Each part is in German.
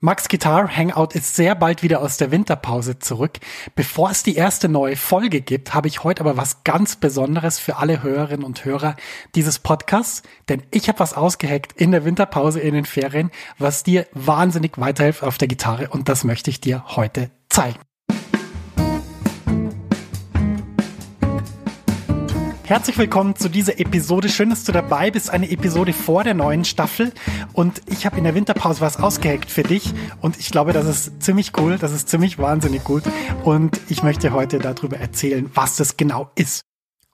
Max Guitar Hangout ist sehr bald wieder aus der Winterpause zurück. Bevor es die erste neue Folge gibt, habe ich heute aber was ganz Besonderes für alle Hörerinnen und Hörer dieses Podcasts, denn ich habe was ausgeheckt in der Winterpause in den Ferien, was dir wahnsinnig weiterhilft auf der Gitarre und das möchte ich dir heute zeigen. Herzlich willkommen zu dieser Episode. Schön, dass du dabei bist. Eine Episode vor der neuen Staffel. Und ich habe in der Winterpause was ausgeheckt für dich. Und ich glaube, das ist ziemlich cool. Das ist ziemlich wahnsinnig gut. Und ich möchte heute darüber erzählen, was das genau ist.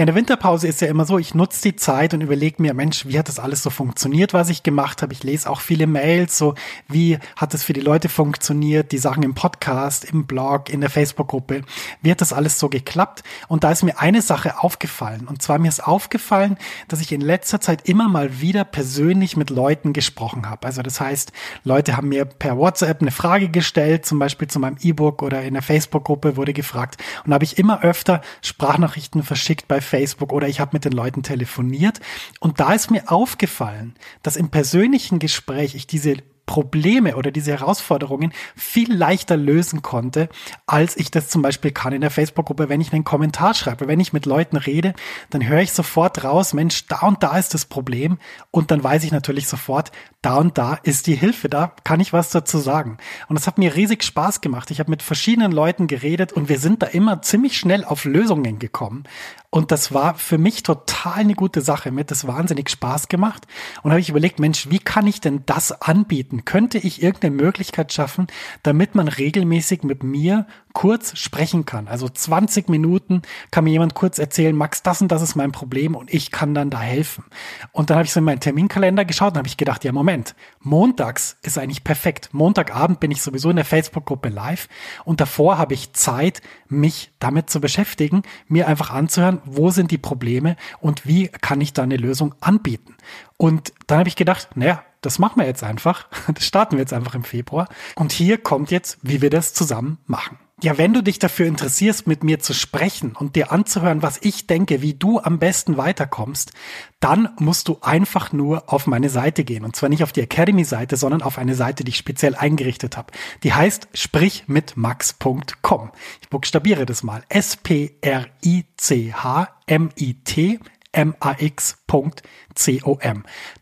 Ja, in der Winterpause ist ja immer so, ich nutze die Zeit und überlege mir, Mensch, wie hat das alles so funktioniert, was ich gemacht habe? Ich lese auch viele Mails, so wie hat es für die Leute funktioniert, die Sachen im Podcast, im Blog, in der Facebook-Gruppe, wie hat das alles so geklappt? Und da ist mir eine Sache aufgefallen. Und zwar mir ist aufgefallen, dass ich in letzter Zeit immer mal wieder persönlich mit Leuten gesprochen habe. Also das heißt, Leute haben mir per WhatsApp eine Frage gestellt, zum Beispiel zu meinem E-Book oder in der Facebook-Gruppe wurde gefragt. Und da habe ich immer öfter Sprachnachrichten verschickt bei Facebook oder ich habe mit den Leuten telefoniert. Und da ist mir aufgefallen, dass im persönlichen Gespräch ich diese Probleme oder diese Herausforderungen viel leichter lösen konnte, als ich das zum Beispiel kann in der Facebook-Gruppe, wenn ich einen Kommentar schreibe. Wenn ich mit Leuten rede, dann höre ich sofort raus, Mensch, da und da ist das Problem. Und dann weiß ich natürlich sofort, da und da ist die Hilfe, da kann ich was dazu sagen. Und das hat mir riesig Spaß gemacht. Ich habe mit verschiedenen Leuten geredet und wir sind da immer ziemlich schnell auf Lösungen gekommen. Und das war für mich total eine gute Sache. Mir hat das wahnsinnig Spaß gemacht. Und habe ich überlegt, Mensch, wie kann ich denn das anbieten? Könnte ich irgendeine Möglichkeit schaffen, damit man regelmäßig mit mir kurz sprechen kann. Also 20 Minuten kann mir jemand kurz erzählen, Max, das und das ist mein Problem und ich kann dann da helfen. Und dann habe ich so in meinen Terminkalender geschaut und habe ich gedacht, ja Moment, montags ist eigentlich perfekt. Montagabend bin ich sowieso in der Facebook-Gruppe live und davor habe ich Zeit, mich damit zu beschäftigen, mir einfach anzuhören, wo sind die Probleme und wie kann ich da eine Lösung anbieten. Und dann habe ich gedacht, naja, das machen wir jetzt einfach. Das starten wir jetzt einfach im Februar. Und hier kommt jetzt, wie wir das zusammen machen. Ja, wenn du dich dafür interessierst, mit mir zu sprechen und dir anzuhören, was ich denke, wie du am besten weiterkommst, dann musst du einfach nur auf meine Seite gehen. Und zwar nicht auf die Academy-Seite, sondern auf eine Seite, die ich speziell eingerichtet habe. Die heißt sprichmitmax.com. Ich buchstabiere das mal. S-P-R-I-C-H-M-I-T max.com.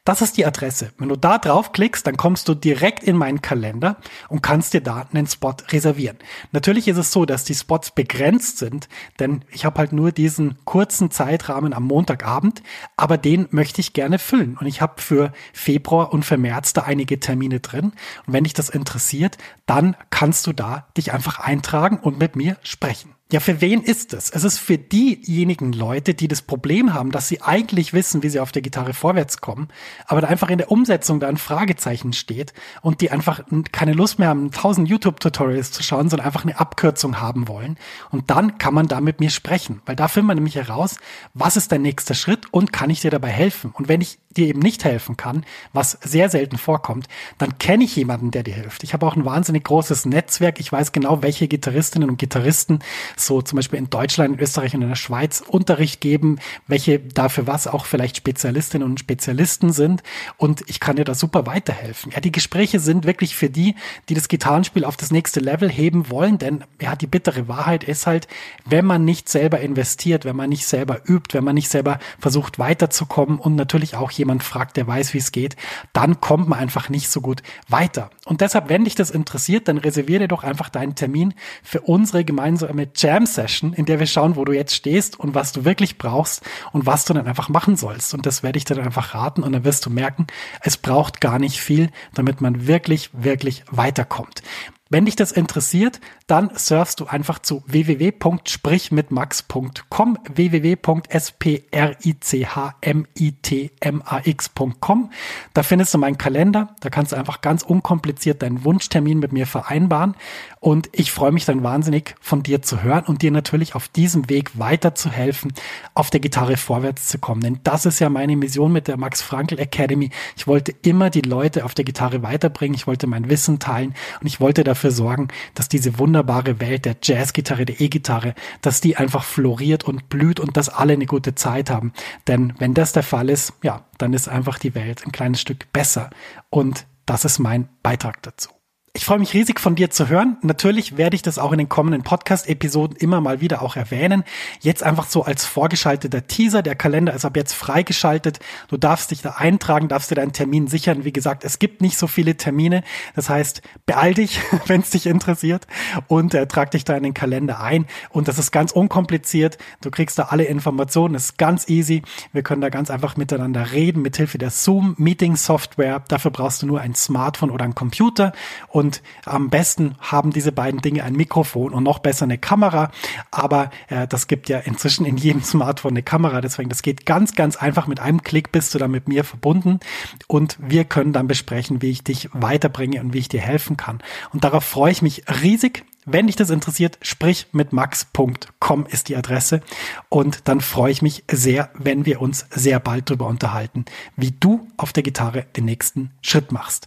Das ist die Adresse. Wenn du da draufklickst, dann kommst du direkt in meinen Kalender und kannst dir da einen Spot reservieren. Natürlich ist es so, dass die Spots begrenzt sind, denn ich habe halt nur diesen kurzen Zeitrahmen am Montagabend, aber den möchte ich gerne füllen. Und ich habe für Februar und für März da einige Termine drin. Und wenn dich das interessiert, dann kannst du da dich einfach eintragen und mit mir sprechen. Ja, für wen ist es? Es ist für diejenigen Leute, die das Problem haben, dass sie eigentlich wissen, wie sie auf der Gitarre vorwärts kommen, aber da einfach in der Umsetzung da ein Fragezeichen steht und die einfach keine Lust mehr haben, tausend YouTube-Tutorials zu schauen, sondern einfach eine Abkürzung haben wollen. Und dann kann man da mit mir sprechen, weil da findet man nämlich heraus, was ist dein nächster Schritt und kann ich dir dabei helfen? Und wenn ich dir eben nicht helfen kann, was sehr selten vorkommt, dann kenne ich jemanden, der dir hilft. Ich habe auch ein wahnsinnig großes Netzwerk. Ich weiß genau, welche Gitarristinnen und Gitarristen so zum Beispiel in Deutschland, in Österreich und in der Schweiz Unterricht geben, welche dafür was auch vielleicht Spezialistinnen und Spezialisten sind. Und ich kann dir da super weiterhelfen. Ja, die Gespräche sind wirklich für die, die das Gitarrenspiel auf das nächste Level heben wollen, denn ja, die bittere Wahrheit ist halt, wenn man nicht selber investiert, wenn man nicht selber übt, wenn man nicht selber versucht weiterzukommen und natürlich auch jemand fragt, der weiß, wie es geht, dann kommt man einfach nicht so gut weiter. Und deshalb, wenn dich das interessiert, dann reserviere doch einfach deinen Termin für unsere gemeinsame Jam Session, in der wir schauen, wo du jetzt stehst und was du wirklich brauchst und was du dann einfach machen sollst. Und das werde ich dir dann einfach raten und dann wirst du merken, es braucht gar nicht viel, damit man wirklich, wirklich weiterkommt. Wenn dich das interessiert, dann surfst du einfach zu www.sprichmitmax.com, www.sprichmitmax.com. Da findest du meinen Kalender, da kannst du einfach ganz unkompliziert deinen Wunschtermin mit mir vereinbaren und ich freue mich dann wahnsinnig von dir zu hören und dir natürlich auf diesem Weg weiterzuhelfen, auf der Gitarre vorwärts zu kommen. Denn das ist ja meine Mission mit der Max Frankl Academy. Ich wollte immer die Leute auf der Gitarre weiterbringen, ich wollte mein Wissen teilen und ich wollte dafür sorgen, dass diese wunderbare Welt der Jazzgitarre, der E-Gitarre, dass die einfach floriert und blüht und dass alle eine gute Zeit haben. Denn wenn das der Fall ist, ja, dann ist einfach die Welt ein kleines Stück besser. Und das ist mein Beitrag dazu. Ich freue mich riesig von dir zu hören. Natürlich werde ich das auch in den kommenden Podcast-Episoden immer mal wieder auch erwähnen. Jetzt einfach so als vorgeschalteter Teaser. Der Kalender ist ab jetzt freigeschaltet. Du darfst dich da eintragen, darfst dir deinen Termin sichern. Wie gesagt, es gibt nicht so viele Termine. Das heißt, beeil dich, wenn es dich interessiert und äh, trag dich da in den Kalender ein. Und das ist ganz unkompliziert. Du kriegst da alle Informationen. Das ist ganz easy. Wir können da ganz einfach miteinander reden mit Hilfe der Zoom Meeting Software. Dafür brauchst du nur ein Smartphone oder einen Computer und und am besten haben diese beiden Dinge ein Mikrofon und noch besser eine Kamera. Aber äh, das gibt ja inzwischen in jedem Smartphone eine Kamera. Deswegen, das geht ganz, ganz einfach. Mit einem Klick bist du dann mit mir verbunden und wir können dann besprechen, wie ich dich weiterbringe und wie ich dir helfen kann. Und darauf freue ich mich riesig. Wenn dich das interessiert, sprich mit max.com ist die Adresse. Und dann freue ich mich sehr, wenn wir uns sehr bald darüber unterhalten, wie du auf der Gitarre den nächsten Schritt machst.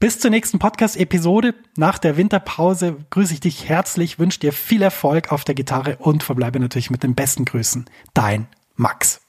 Bis zur nächsten Podcast-Episode. Nach der Winterpause grüße ich dich herzlich, wünsche dir viel Erfolg auf der Gitarre und verbleibe natürlich mit den besten Grüßen. Dein Max.